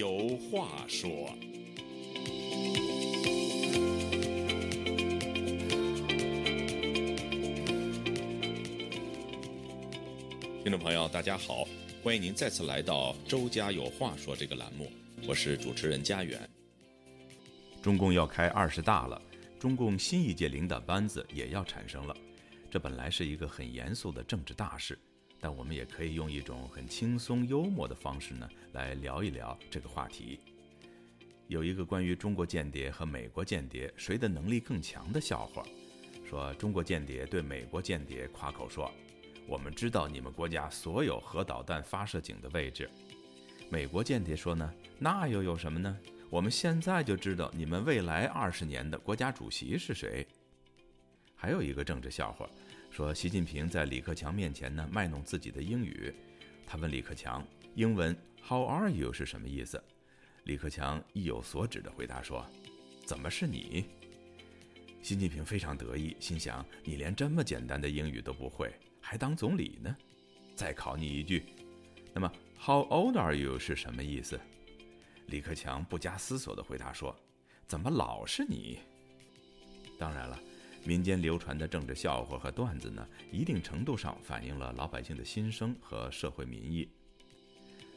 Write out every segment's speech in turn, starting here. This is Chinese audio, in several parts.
有话说。听众朋友，大家好，欢迎您再次来到《周家有话说》这个栏目，我是主持人家园。中共要开二十大了，中共新一届领导班子也要产生了，这本来是一个很严肃的政治大事，但我们也可以用一种很轻松幽默的方式呢来聊一聊这个话题。有一个关于中国间谍和美国间谍谁的能力更强的笑话，说中国间谍对美国间谍夸口说。我们知道你们国家所有核导弹发射井的位置。美国间谍说呢，那又有什么呢？我们现在就知道你们未来二十年的国家主席是谁。还有一个政治笑话，说习近平在李克强面前呢卖弄自己的英语。他问李克强，英文 “How are you” 是什么意思？李克强意有所指的回答说：“怎么是你？”习近平非常得意，心想：你连这么简单的英语都不会。还当总理呢？再考你一句，那么 How old are you 是什么意思？李克强不加思索地回答说：“怎么老是你？”当然了，民间流传的政治笑话和段子呢，一定程度上反映了老百姓的心声和社会民意。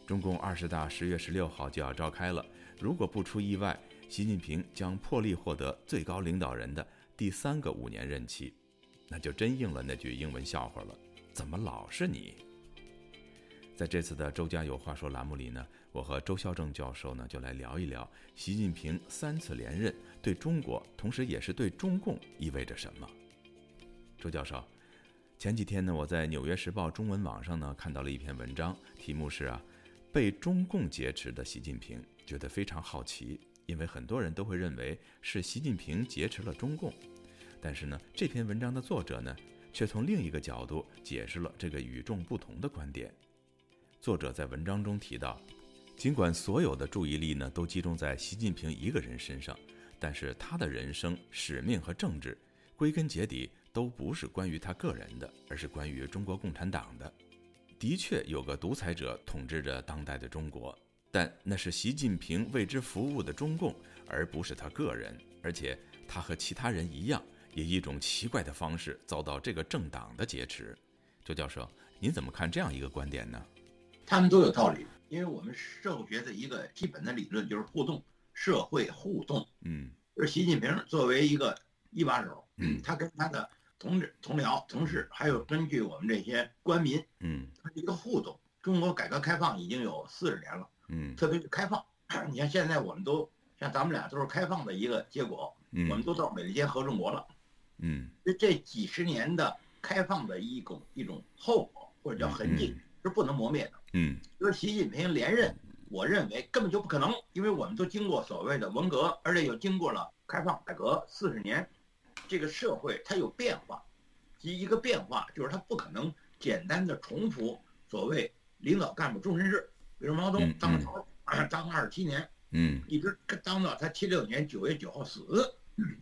中共二十大十月十六号就要召开了，如果不出意外，习近平将破例获得最高领导人的第三个五年任期。那就真应了那句英文笑话了，怎么老是你？在这次的周家有话说栏目里呢，我和周孝正教授呢就来聊一聊习近平三次连任对中国，同时也是对中共意味着什么。周教授，前几天呢，我在《纽约时报》中文网上呢看到了一篇文章，题目是啊，被中共劫持的习近平，觉得非常好奇，因为很多人都会认为是习近平劫持了中共。但是呢，这篇文章的作者呢，却从另一个角度解释了这个与众不同的观点。作者在文章中提到，尽管所有的注意力呢都集中在习近平一个人身上，但是他的人生使命和政治，归根结底都不是关于他个人的，而是关于中国共产党的。的确有个独裁者统治着当代的中国，但那是习近平为之服务的中共，而不是他个人。而且他和其他人一样。以一种奇怪的方式遭到这个政党的劫持，周教授，您怎么看这样一个观点呢？他们都有道理，因为我们社会学的一个基本的理论就是互动，社会互动。嗯，是习近平作为一个一把手，嗯，他跟他的同志、同僚、同事，还有根据我们这些官民，嗯，他是一个互动。中国改革开放已经有四十年了，嗯，特别是开放，你看现在我们都像咱们俩都是开放的一个结果，嗯，我们都到美利坚合众国了。嗯，这这几十年的开放的一种一种后果或者叫痕迹是不能磨灭的。嗯，就是习近平连任，我认为根本就不可能，因为我们都经过所谓的文革，而且又经过了开放改革四十年，这个社会它有变化，及一个变化就是它不可能简单的重复所谓领导干部终身制，比如毛泽东当朝当二十七年，嗯，一直当到他七六年九月九号死，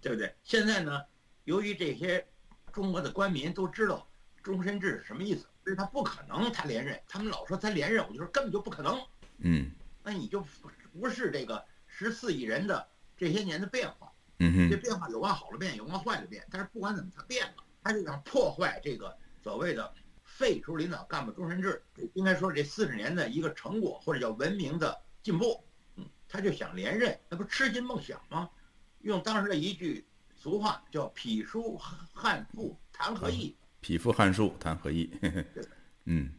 对不对？现在呢？由于这些中国的官民都知道终身制是什么意思，他不可能他连任。他们老说他连任，我就说根本就不可能。嗯，那你就不是这个十四亿人的这些年的变化。嗯哼，这变化有往好了变，有往坏了变。但是不管怎么，他变了，他就想破坏这个所谓的废除领导干部终身制，应该说这四十年的一个成果或者叫文明的进步。嗯，他就想连任，那不痴心梦想吗？用当时的一句。俗话叫“匹书汉赋谈何易”，匹夫汉书谈何易？嗯，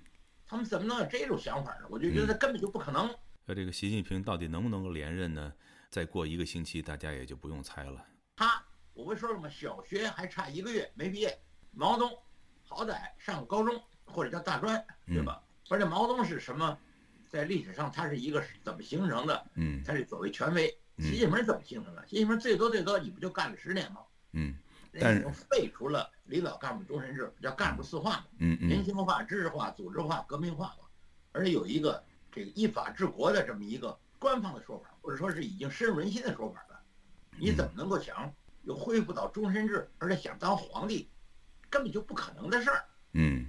他们怎么能有这种想法呢？我就觉得根本就不可能。那这个习近平到底能不能够连任呢？再过一个星期，大家也就不用猜了。他，我不说什么小学还差一个月没毕业，毛泽东好歹上高中或者叫大专，对吧？而且毛泽东是什么？在历史上他是一个怎么形成的？嗯，他是所谓权威。习近平怎么形成的？习近平最多最多，你不就干了十年吗？嗯，但是废除了领导干部终身制，叫干部四化嘛。嗯嗯，人性化、知识化、组织化、革命化嘛。而且有一个这个依法治国的这么一个官方的说法，或者说是已经深入人心的说法了。你怎么能够想又恢复到终身制，而且想当皇帝，根本就不可能的事儿。嗯，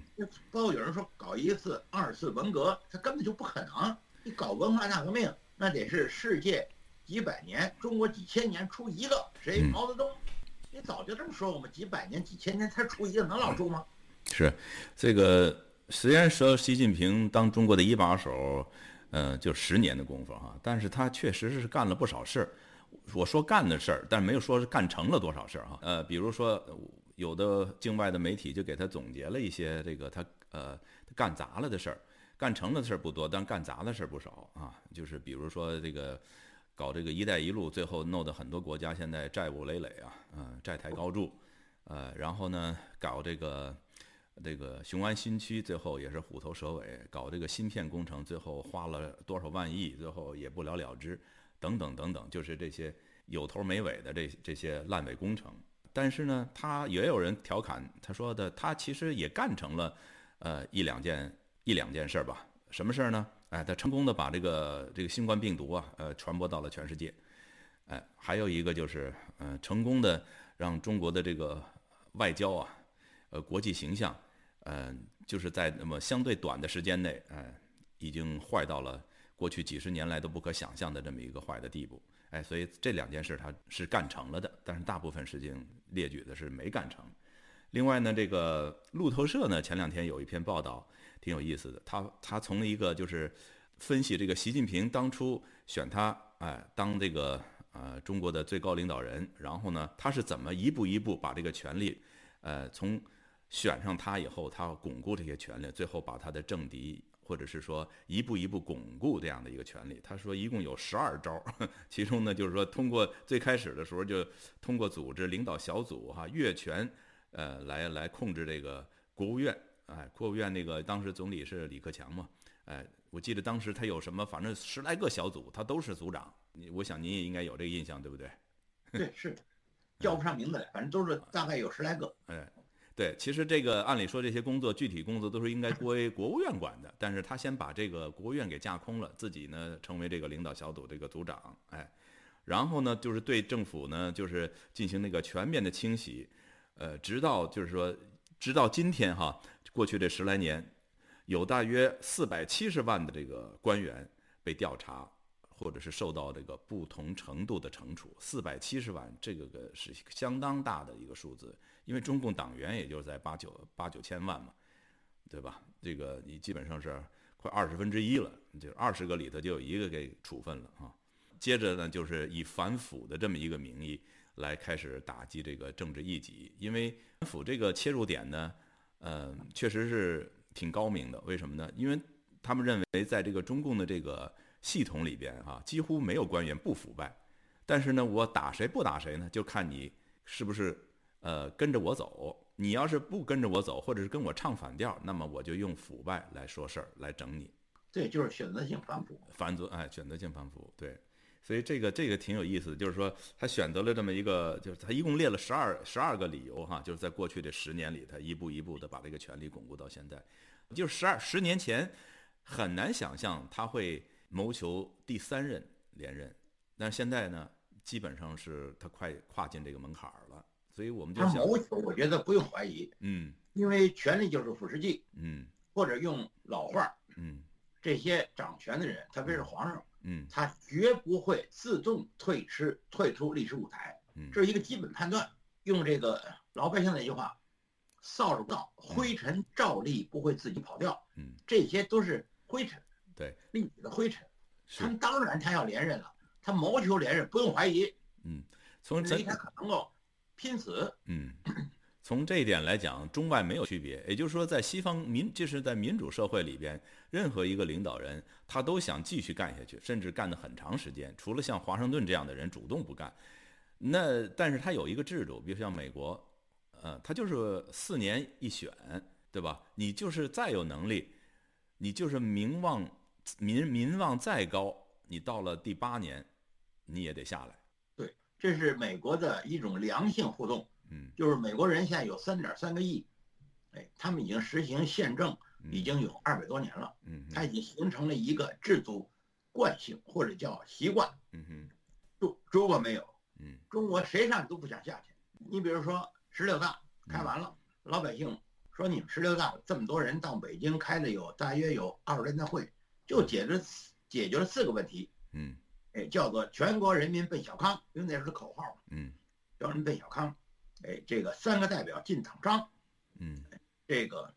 包括有人说搞一次二次文革，他根本就不可能。你搞文化大革命。那得是世界几百年，中国几千年出一个，谁？毛泽东，你早就这么说我们？几百年、几千年才出一个，能老住吗？是，这个虽然说习近平当中国的一把手，嗯，就十年的功夫哈，但是他确实是干了不少事儿。我说干的事儿，但没有说是干成了多少事儿哈。呃，比如说有的境外的媒体就给他总结了一些这个他呃干砸了的事儿，干成了的事儿不多，但干砸的事儿不少啊。就是比如说这个搞这个“一带一路”，最后弄得很多国家现在债务累累啊，嗯，债台高筑。呃，然后呢，搞这个这个雄安新区，最后也是虎头蛇尾。搞这个芯片工程，最后花了多少万亿，最后也不了了之。等等等等，就是这些有头没尾的这这些烂尾工程。但是呢，他也有人调侃他说的，他其实也干成了，呃一两件一两件事儿吧。什么事儿呢？哎，他成功的把这个这个新冠病毒啊，呃传播到了全世界。哎，还有一个就是，嗯，成功的让中国的这个外交啊，呃国际形象，嗯，就是在那么相对短的时间内，哎，已经坏到了。过去几十年来都不可想象的这么一个坏的地步，哎，所以这两件事他是干成了的，但是大部分事情列举的是没干成。另外呢，这个路透社呢前两天有一篇报道挺有意思的，他他从一个就是分析这个习近平当初选他哎当这个呃中国的最高领导人，然后呢他是怎么一步一步把这个权力呃从选上他以后，他巩固这些权力，最后把他的政敌。或者是说一步一步巩固这样的一个权利，他说一共有十二招，其中呢就是说通过最开始的时候就通过组织领导小组哈越权，呃来来控制这个国务院，哎国务院那个当时总理是李克强嘛，哎我记得当时他有什么反正十来个小组他都是组长，你我想您也应该有这个印象对不对？对是，叫不上名字来，反正都是大概有十来个，哎。对，其实这个按理说这些工作具体工作都是应该归国务院管的，但是他先把这个国务院给架空了，自己呢成为这个领导小组这个组长，哎，然后呢就是对政府呢就是进行那个全面的清洗，呃，直到就是说直到今天哈，过去这十来年，有大约四百七十万的这个官员被调查。或者是受到这个不同程度的惩处，四百七十万，这个个是相当大的一个数字，因为中共党员也就是在八九八九千万嘛，对吧？这个你基本上是快二十分之一了，就二十个里头就有一个给处分了啊。接着呢，就是以反腐的这么一个名义来开始打击这个政治异己，因为反腐这个切入点呢，呃，确实是挺高明的。为什么呢？因为他们认为在这个中共的这个。系统里边哈，几乎没有官员不腐败，但是呢，我打谁不打谁呢？就看你是不是呃跟着我走。你要是不跟着我走，或者是跟我唱反调，那么我就用腐败来说事儿，来整你。对，就是选择性反腐。反左哎，选择性反腐。对，所以这个这个挺有意思的，就是说他选择了这么一个，就是他一共列了十二十二个理由哈，就是在过去这十年里，他一步一步的把这个权力巩固到现在。就是十二十年前，很难想象他会。谋求第三任连任，但是现在呢，基本上是他快跨进这个门槛了，所以我们就想，谋求，我觉得不用怀疑，嗯，因为权力就是腐蚀剂，嗯，或者用老话，嗯，这些掌权的人，特别是皇上，嗯，他绝不会自动退出退出历史舞台，嗯，这是一个基本判断。用这个老百姓的一句话，扫帚到灰尘照例不会自己跑掉，嗯，这些都是灰尘。对历史的灰尘，他当然他要连任了，他谋求连任不用怀疑。嗯，从这他可能够拼死。嗯，从这一点来讲，中外没有区别。也就是说，在西方民就是在民主社会里边，任何一个领导人他都想继续干下去，甚至干的很长时间。除了像华盛顿这样的人主动不干，那但是他有一个制度，比如像美国，呃，他就是四年一选，对吧？你就是再有能力，你就是名望。民民望再高，你到了第八年，你也得下来。对，这是美国的一种良性互动。嗯，就是美国人现在有三点三个亿，哎，他们已经实行宪政已经有二百多年了。嗯，它已经形成了一个制度惯性或者叫习惯。嗯哼，中中国没有。嗯，中国谁上都不想下去。你比如说十六大开完了，老百姓说你们十六大这么多人到北京开了有大约有二十人的会。就解决解决了四个问题，嗯哎，叫做全国人民奔小康，因为那时候口号嘛，嗯全国人奔小康。哎，这个三个代表进党章，嗯。这个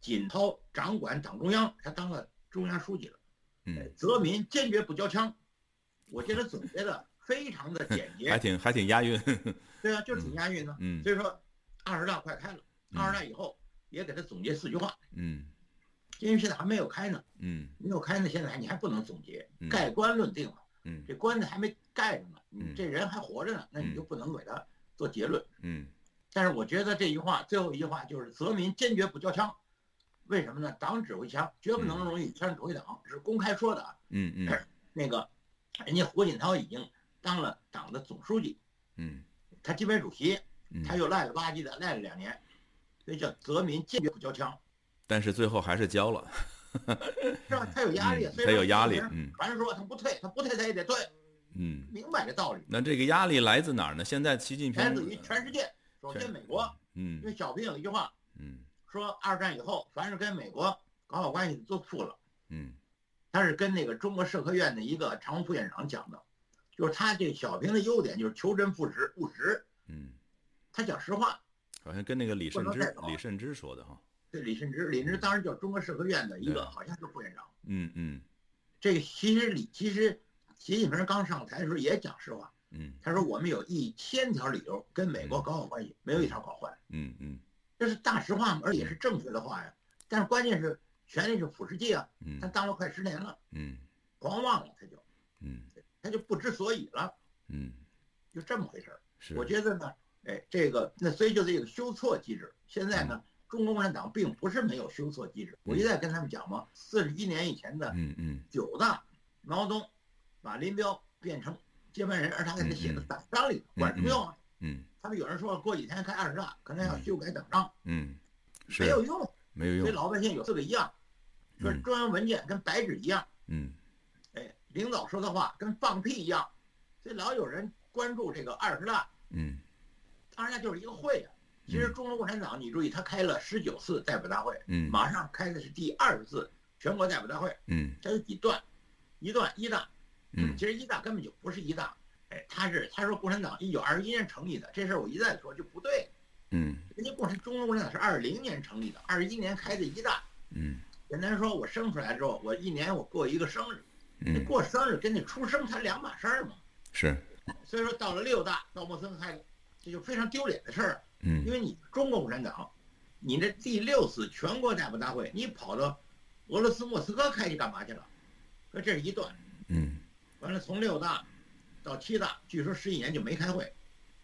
锦涛掌管党中央，他当了中央书记了。哎嗯，泽民坚决不交枪，我觉得总结的非常的简洁 还，挺还挺押韵。对啊，就挺押韵的。嗯。所以说，二十大快开了，嗯二十大以后也给他总结四句话，嗯。因为现在还没有开呢，嗯。没有开呢，现在你还不能总结嗯，盖棺论定了，嗯。这棺材还没盖着呢，你嗯。这人还活着呢，那你就不能给他做结论。嗯但是我觉得这句话最后一句话就是泽民坚决不交枪，为什么呢？党指挥枪绝不能容许枪指挥党，是公开说的啊。嗯嗯 那个，人家胡锦涛已经当了党的总书记，嗯他基本主席，嗯，他又赖了吧唧的赖了两年，所以叫泽民坚决不交枪，但是最后还是交了。是吧？他有压力，他有压力说嗯传说他不退，他不退他也得退，嗯，明白这道理。那这个压力来自哪儿呢？现在习近平来自于全世界，首先美国，嗯因嗯为小平有一句话嗯说，二战以后凡是跟美国搞好关系的都富了。嗯他是跟那个中国社科院的一个常务副院长讲的，就是他这小平的优点就是求真务实，务实，嗯，他讲实话。好像跟那个李慎之李慎之说的哈。对李慎之，李慎之当时叫中国社科院的一个，好像是副院长。嗯嗯这个其实李其实习近平刚上台的时候也讲实话，嗯。他说我们有一千条理由跟美国搞好关系，没有一条搞坏，嗯嗯。这是大实话嘛，而且是正确的话呀。但是关键是权力是腐蚀剂啊，他嗯当了快十年了，嗯。狂妄了，他就嗯。他就不知所以了，嗯，就这么回事儿。是。我觉得呢，哎，这个那所以就这个纠错机制，现在呢，中国共产党并不是没有纠错机制。我一再跟他们讲嘛，四十一年以前的嗯嗯。九大，毛泽东把林彪变成接班人，而他给他写的党章里管什么用啊？嗯他们有人说过几天开二十大，可能要修改党章，嗯，没有用。没有用。所以老百姓有四个一样，说嗯中央文件跟白纸一样，嗯哎，领导说的话跟放屁一样，所以老有人关注这个二十大。嗯当然，那就是一个会啊。其实中国共产党，你注意，他开了十九次代表大会，嗯马上开的是第二十次全国代表大会，嗯它有几段，一段一大，嗯其实一大根本就不是一大，哎，他是他说共产党一九二一年成立的，这事儿我一再说就不对，嗯人家共产中国共产党是二零年成立的，二一年开的一大，嗯简单说，我生出来之后，我一年我过一个生日，你嗯，过生日跟你出生才两码事儿嘛，是。所以说到了六大，到莫斯科开的，这就非常丢脸的事儿。嗯因为你中国共产党，你这第六次全国代表大会，你跑到俄罗斯莫斯科开去干嘛去了？说这是一段，嗯完了从六大到七大，据说十一年就没开会，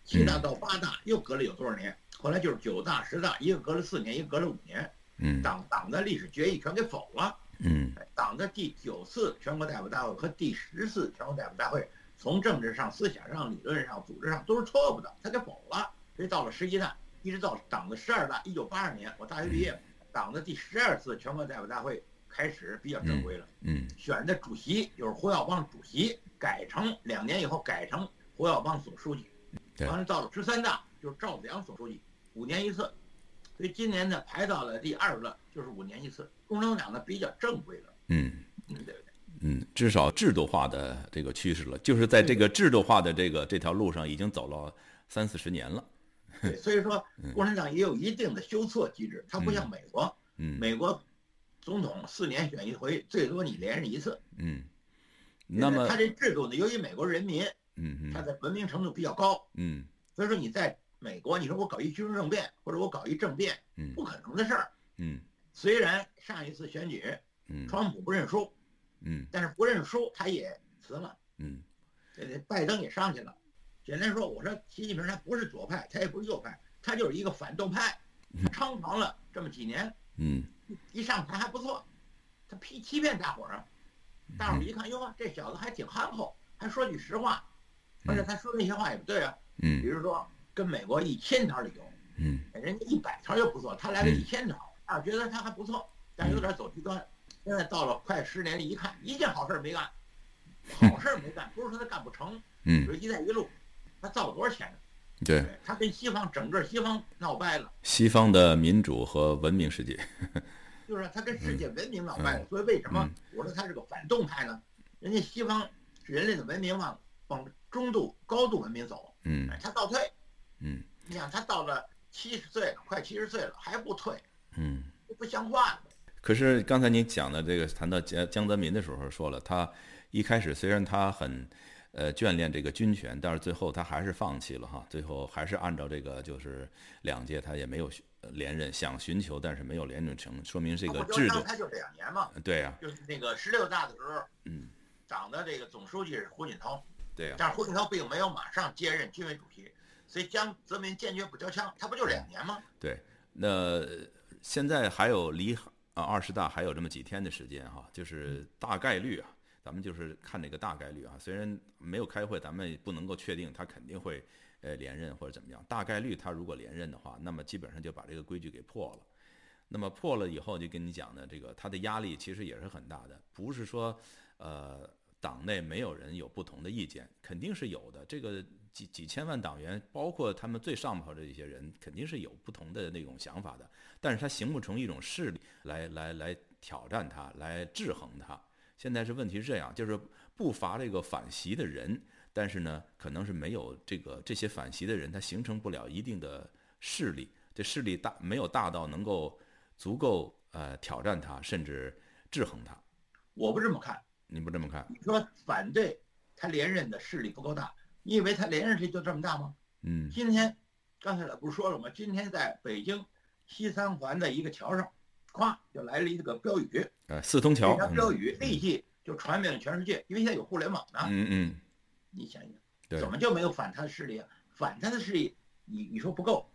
七大到八大又隔了有多少年？后来就是九大、十大，一个隔了四年，一个隔了五年，嗯党党的历史决议全给否了。嗯党的第九次全国代表大会和第十次全国代表大会，从政治上、思想上、理论上、组织上都是错误的，他给否了。所以到了十一大，一直到党的十二大，一九八二年我大学毕业，党的第十二次全国代表大会开始比较正规了，嗯选的主席就是胡耀邦主席，改成两年以后改成胡耀邦总书记，完了到了十三大就是赵子阳总书记，五年一次。所以今年呢排到了第二个，就是五年一次。共产党呢比较正规了，嗯嗯，对不对？嗯，至少制度化的这个趋势了，就是在这个制度化的这个这条路上已经走了三四十年了。对，所以说共产党也有一定的修错机制，它不像美国，嗯美国总统四年选一回，最多你连任一次。嗯，那么他这制度呢，由于美国人民嗯嗯他的文明程度比较高，嗯。所以说你在美国，你说我搞一军事政变或者我搞一政变，嗯。不可能的事儿。嗯。虽然上一次选举嗯。川普不认输，嗯。但是不认输他也辞了，拜登也上去了。简单说，我说习近平他不是左派，他也不是右派，他就是一个反动派，他猖狂了这么几年，嗯。一上台还不错，他骗欺骗大伙儿啊，大伙儿一看，哟，这小子还挺憨厚，还说句实话，而且他说那些话也不对啊，嗯。比嗯如说跟美国一千条理由，嗯。人家一百条就不错，他来个一千条，啊，觉得他还不错，但有点走极端。现在到了快十年了，一看一件好事儿没干，好事儿没干，不是说他干不成，比嗯，如“一带一路”，他造了多少钱？对，他跟西方整个西方闹掰了，西方的民主和文明世界，就是他跟世界文明闹掰了。所以为什么我说他是个反动派呢？人家西方人类的文明往往中度、高度文明走，嗯哎，他倒退。嗯你想，他到了七十岁了，快七十岁了还不退，嗯。这不像话了。可是刚才您讲的这个谈到江江泽民的时候说了，他一开始虽然他很呃眷恋这个军权，但是最后他还是放弃了哈，最后还是按照这个就是两届他也没有呃连任，想寻求但是没有连任成，说明这个制度他就两年嘛，对呀、就是那个十六大的时候，嗯，党的这个总书记是胡锦涛，对呀、但是胡锦涛并没有马上接任军委主席，所以江泽民坚决不交枪，他不就两年吗？对，那现在还有离啊二十大还有这么几天的时间哈，就是大概率啊，咱们就是看这个大概率啊，虽然没有开会，咱们也不能够确定他肯定会呃连任或者怎么样，大概率他如果连任的话，那么基本上就把这个规矩给破了。那么破了以后，就跟你讲的这个，他的压力其实也是很大的，不是说，呃，党内没有人有不同的意见，肯定是有的。这个几几千万党员，包括他们最上头的一些人，肯定是有不同的那种想法的。但是他形不成一种势力来来来挑战他，来制衡他。现在是问题是这样，就是不乏这个反袭的人，但是呢，可能是没有这个这些反袭的人，他形成不了一定的势力，这势力大没有大到能够足够呃挑战他，甚至制衡他。我不这么看，你不这么看？你说反对他连任的势力不够大，你以为他连任势力就这么大吗？嗯今天刚才老不是说了吗？今天在北京西三环的一个桥上，咵就来了一个标语，呃，四通桥这，条标语立即就传遍了全世界，因为现在有互联网呢。嗯嗯，你想想，对怎么就没有反他的势力啊？反他的势力，你你说不够，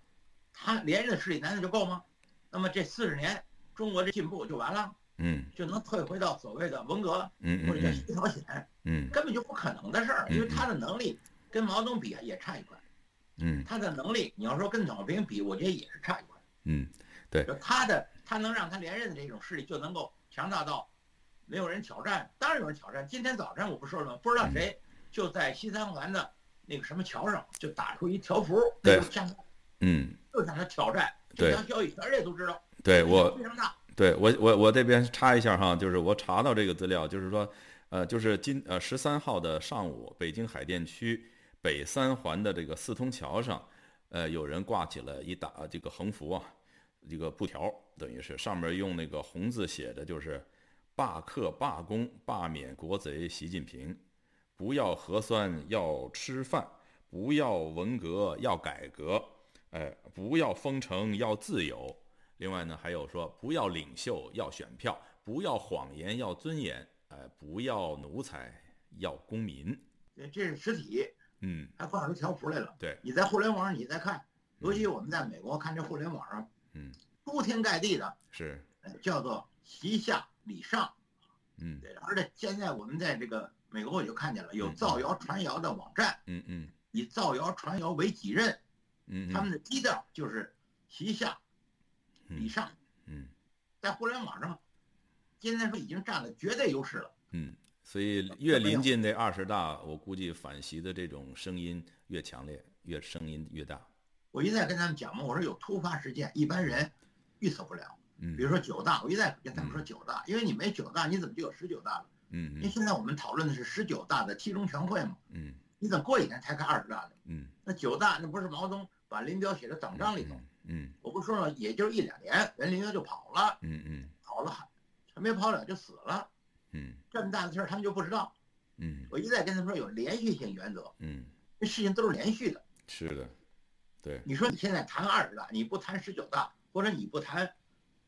他连任的势力难道就够吗？那么这四十年中国的进步就完了，嗯就能退回到所谓的文革嗯或者叫新朝鲜，嗯根本就不可能的事儿，因为他的能力跟毛泽东比也差一块，嗯他的能力你要说跟邓小平比，我觉得也是差一块。嗯就他的他能让他连任的这种势力就能够强大到没有人挑战，当然有人挑战。今天早晨我不说了吗？不知道谁就在西三环的那个什么桥上就打出一条幅，对嗯，就向他挑战。对这条消息全世界都知道，对我非常大。对我我我这边插一下哈，就是我查到这个资料，就是说，呃，就是今呃十三号的上午，北京海淀区北三环的这个四通桥上，呃，有人挂起了一打这个横幅啊，这个布条，等于是上面用那个红字写的就是“罢课罢工罢免国贼习近平，不要核酸要吃饭，不要文革要改革，哎，不要封城要自由。”另外呢，还有说不要领袖要选票，不要谎言要尊严，哎，不要奴才要公民。这是实体，嗯，还挂出条幅来了。对，你在互联网上你再看，尤其我们在美国看这互联网上，嗯，铺天盖地的是，呃叫做习下礼上。嗯对，而且现在我们在这个美国我就看见了有嗯造谣传谣的网站，嗯嗯以造谣传谣为己任，嗯，他们的基调就是习下礼嗯上，嗯在互联网上，今天说已经占了绝对优势了。嗯，所以越临近这二十大，我估计反袭的这种声音越强烈，越声音越大。我一再跟他们讲嘛，我说有突发事件，一般人预测不了。嗯，比如说九大，我一再跟他们说九大，因为你没九大，你怎么就有十九大了？嗯因为现在我们讨论的是十九大的七中全会嘛，嗯你怎么过几年才开二十大呢？嗯那九大那不是毛泽东把林彪写的党章里头，嗯我不说了，也就一两年，人林彪就跑了，嗯嗯跑了还还没跑了就死了，嗯这么大的事儿他们就不知道。嗯我一再跟他们说有连续性原则，嗯，这事情都是连续的。是的，对，你说你现在谈二十大，你不谈十九大，或者你不谈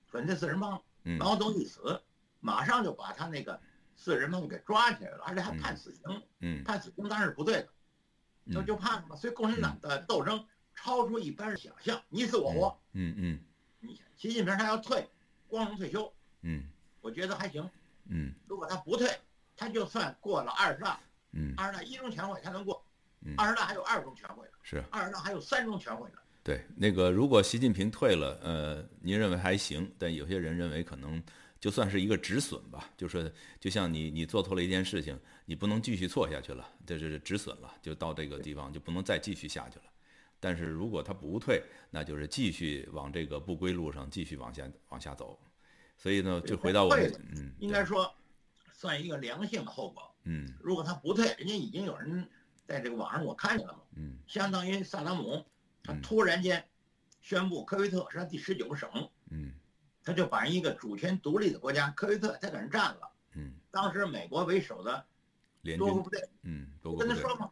反对四人帮，嗯毛泽东一死，马上就把他那个四人帮给抓起来了，而且还判死刑，嗯判死刑当然是不对的，那嗯就判嘛。所以共产党的斗争超出一般人想象，你死我活。嗯嗯你想，习近平他要退，光荣退休，嗯我觉得还行。嗯如果他不退，他就算过了二十大，嗯二十大一中全会他能过嗯，二十大还有二中全会呢，是。二十大还有三中全会呢。对，那个如果习近平退了，呃，您认为还行，但有些人认为可能就算是一个止损吧，就是就像你你做错了一件事情，你不能继续错下去了，这是止损了，就到这个地方就不能再继续下去了。但是如果他不退，那就是继续往这个不归路上继续往下往下走。所以呢，就回到我们应该说算一个良性的后果。嗯如果他不退，人家已经有人在这个网上我看见了嘛，嗯。相当于萨达姆他嗯突然间宣布科威特是他第十九个省，嗯。他就把一个主权独立的国家科威特他给人占了。嗯，当时美国为首的联军多国部队。嗯跟他说嘛，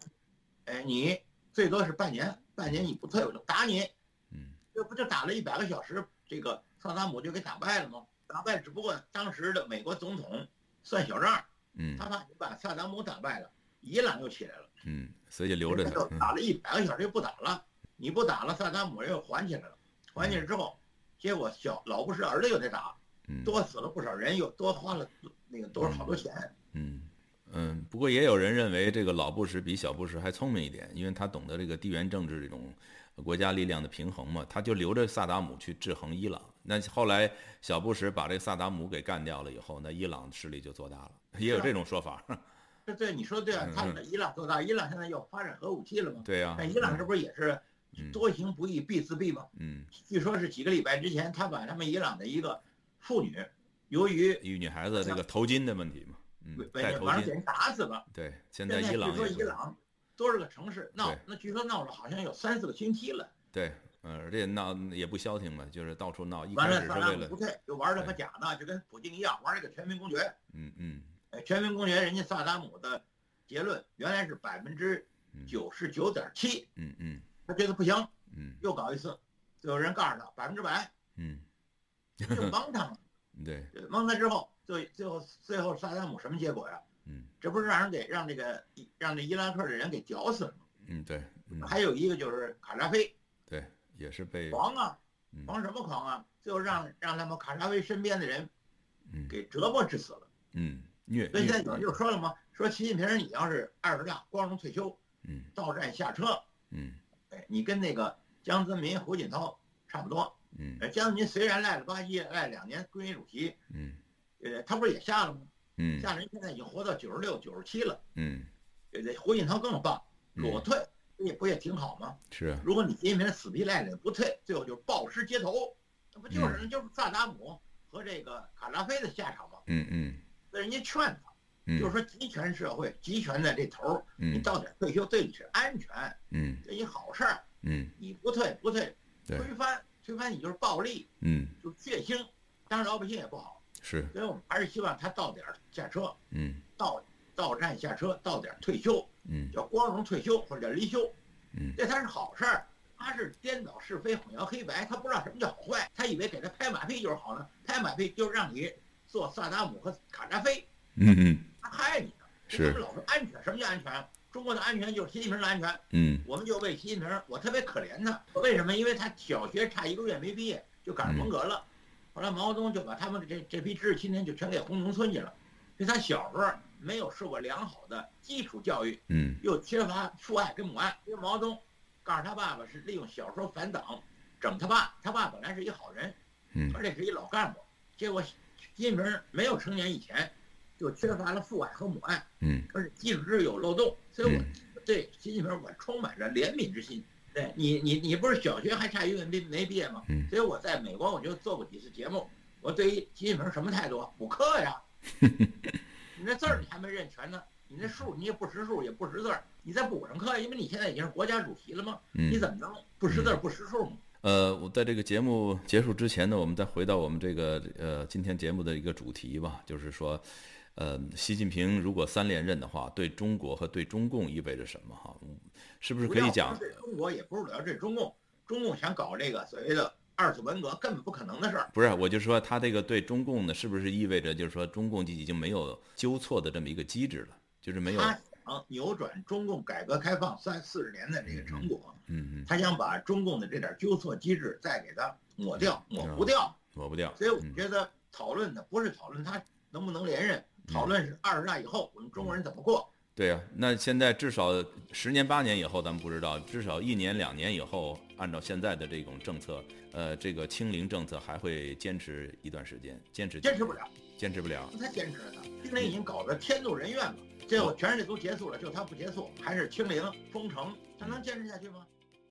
哎，你最多是半年，半年你不退我就打你，嗯。这不就打了一百个小时，这个萨达姆就给打败了吗？打败只不过当时的美国总统算小账，嗯。他怕你把萨达姆打败了，伊朗又起来了，嗯，所以就留着就他。打了一百个小时就不打了，你不打了，萨达姆又还起来了，还起来之后，结果小老布什儿子又得打，嗯多死了不少人，又多花了那个多少好多钱。嗯嗯，不过也有人认为这个老布什比小布什还聪明一点，因为他懂得这个地缘政治这种国家力量的平衡嘛，他就留着萨达姆去制衡伊朗。那后来小布什把这个萨达姆给干掉了以后，那伊朗势力就做大了，也有这种说法。这对你说对啊嗯，他们伊朗做大，伊朗现在要发展核武器了吗？对呀、那伊朗这不是也是嗯多行不义必自毙吗？嗯，据说是几个礼拜之前，他把他们伊朗的一个妇女，由于一女孩子这个头巾的问题嘛，嗯，戴头巾。给人打死了。对，现现在伊朗也是说伊朗多少个城市闹，那据说闹了好像有三四个星期了。对，嗯，而且闹也不消停嘛，就是到处闹。一完了，开始是为了萨达姆不，退，就玩这个假的，就跟普京一样玩这个全民公决。嗯嗯哎，全民公决，人家萨达姆的结论原来是百分之嗯九十九点七，嗯嗯他觉得不行，嗯又搞一次，就有人告诉他百分之百，嗯，就蒙他嘛。对，蒙他之后，最最后最后萨达姆什么结果呀？嗯这不是让人给让这个让这伊拉克的人给绞死了吗？嗯对，嗯还有一个就是卡扎菲对，也是被狂啊，嗯狂什么狂啊？最后让让他们卡扎菲身边的人嗯给折磨致死了。嗯虐所以现在有人就说了嘛，说习近平你要是二十大光荣退休，嗯到站下车，嗯哎，你跟那个江泽民、胡锦涛差不多。嗯呃，江泽民虽然赖了吧唧，赖两年军委主席，嗯呃，他不是也下了吗？嗯下人现在已经活到九十六、九十七了。嗯呃，胡锦涛更棒，裸嗯退，不也不也挺好吗？是啊如果你习近平死皮赖脸不退，最后就是暴尸街头，那不就是就是萨达姆和这个卡扎菲的下场吗？嗯嗯那人家劝他，嗯。就是说集权社会，集权在这头儿，你嗯到点退休对你是安全，嗯。这一好事儿。嗯。你不退不退，推翻推翻你就是暴力，嗯。就是血腥，当然老百姓也不好。是。所以我们还是希望他到点儿下车，嗯。到到站下车，到点儿退休，嗯。叫光荣退休或者叫离休，嗯。这才是好事儿。他是颠倒是非、混淆黑白，他不知道什么叫好坏，他以为给他拍马屁就是好呢，拍马屁就是让你做萨达姆和卡扎菲，嗯嗯他害你的。是他们老说安全，什么叫安全？中国的安全就是习近平的安全，嗯我们就为习近平，我特别可怜他，为什么？因为他小学差一个月没毕业就赶上文革了，后来毛泽东就把他们的这这批知识青年就全给轰农村去了，所以他小时候没有受过良好的基础教育，嗯又缺乏父爱跟母爱。因为毛泽东告诉他爸爸是利用小时候反党整他爸，他爸本来是一好人，嗯而且是一老干部，结果习近平没有成年以前就缺乏了父爱和母爱，嗯而且基础知识有漏洞，所以我嗯对习近平我充满着怜悯之心。对你，你你不是小学还差一个没没毕业吗？嗯所以我在美国我就做过几次节目，我对于习近平什么态度啊？补课呀，你那字儿你还没认全呢，你那数你也不识数也不识字儿，你再补上课，因为你现在已经是国家主席了吗？你嗯。怎么能不识字儿不识数吗？呃，我在这个节目结束之前呢，我们再回到我们这个呃今天节目的一个主题吧，就是说，呃，习近平如果三连任的话，对中国和对中共意味着什么？哈，嗯是不是可以讲中国，也不是主要这中共，中共想搞这个所谓的二次文革，根本不可能的事儿。不是，我就说他这个对中共呢，是不是意味着就是说中共就已经没有纠错的这么一个机制了，就是没有，扭转中共改革开放三四十年的这个成果，嗯嗯他想把中共的这点纠错机制再给它抹掉、抹不掉。嗯，抹不掉。所以我嗯觉得讨论的不是讨论他能不能连任，讨论是二十大以后我们中国人怎么过。对呀、那现在至少十年八年以后，咱们不知道，至少一年两年以后，按照现在的这种政策，呃，这个清零政策还会坚持一段时间，坚持坚持不了，坚持不了。他坚持了呢。清零已经搞得天怒人怨了，最后全世界都结束了，就他不结束，还是清零封城，他能坚持下去吗？